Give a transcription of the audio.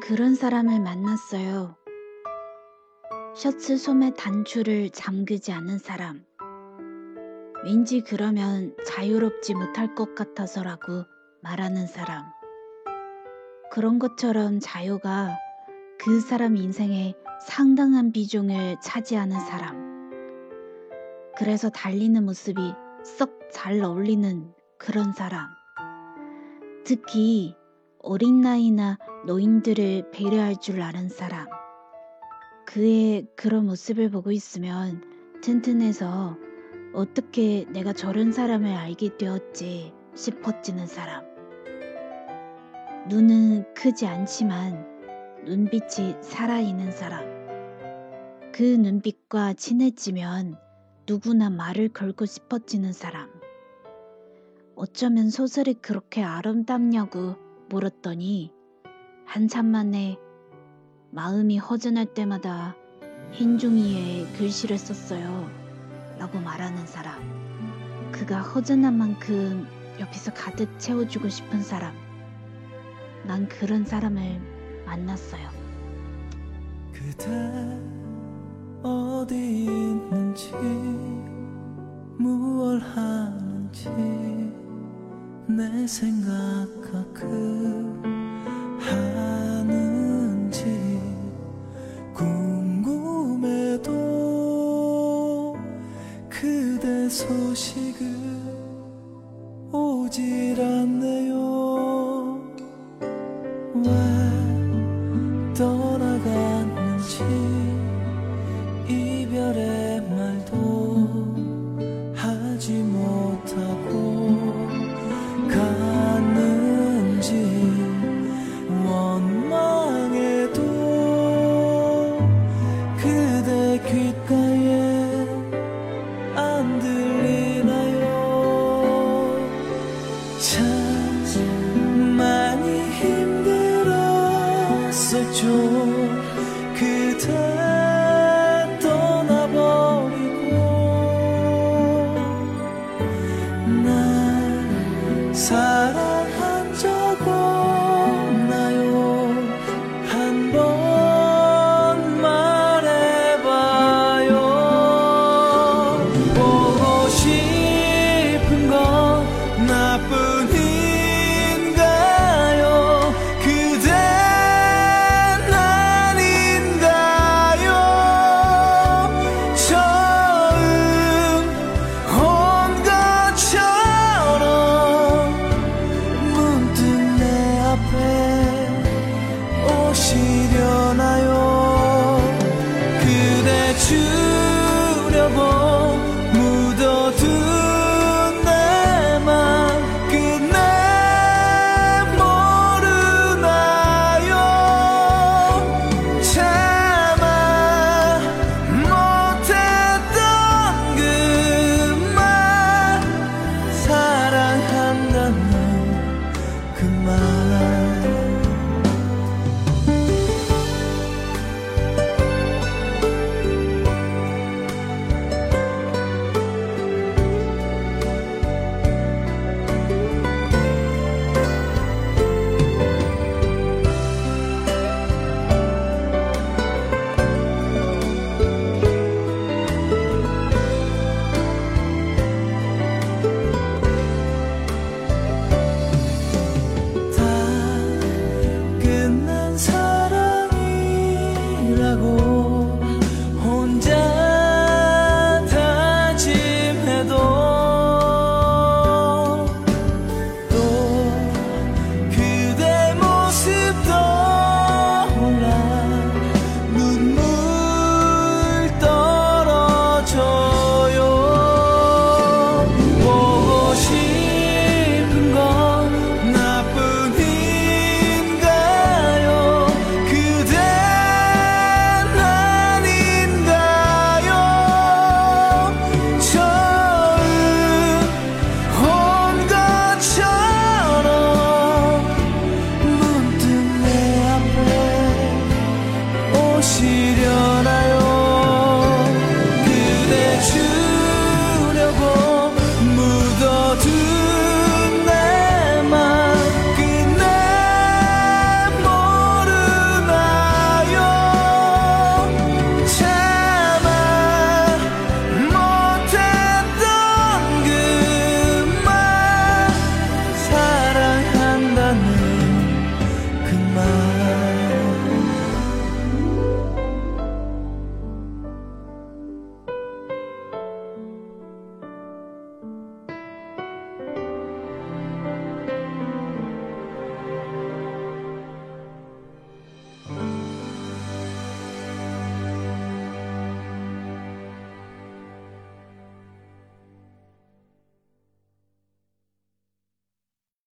난 그런 사람을 만났어요. 셔츠 소매 단추를 잠그지 않은 사람. 왠지 그러면 자유롭지 못할 것 같아서라고 말하는 사람. 그런 것처럼 자유가 그 사람 인생에 상당한 비중을 차지하는 사람. 그래서 달리는 모습이 썩 잘 어울리는 그런 사람. 특히 어린 나이나 노인들을 배려할 줄 아는 사람. 그의 그런 모습을 보고 있으면 튼튼해서 어떻게 내가 저런 사람을 알게 되었지 싶어지는 사람. 눈은 크지 않지만 눈빛이 살아있는 사람. 그 눈빛과 친해지면 누구나 말을 걸고 싶어지는 사람. 어쩌면 소설이 그렇게 아름답냐고 물었더니 한참 만에 마음이 허전할 때마다 흰 종이에 글씨를 썼어요. 라고 말하는 사람. 그가 허전한 만큼 옆에서 가득 채워주고 싶은 사람. 난 그런 사람을 만났어요. 그대 어디 있는지 무얼 하는지 내 생각 가끔 하는지 궁금해도 그대 소식을 오질 않네 참 끝나고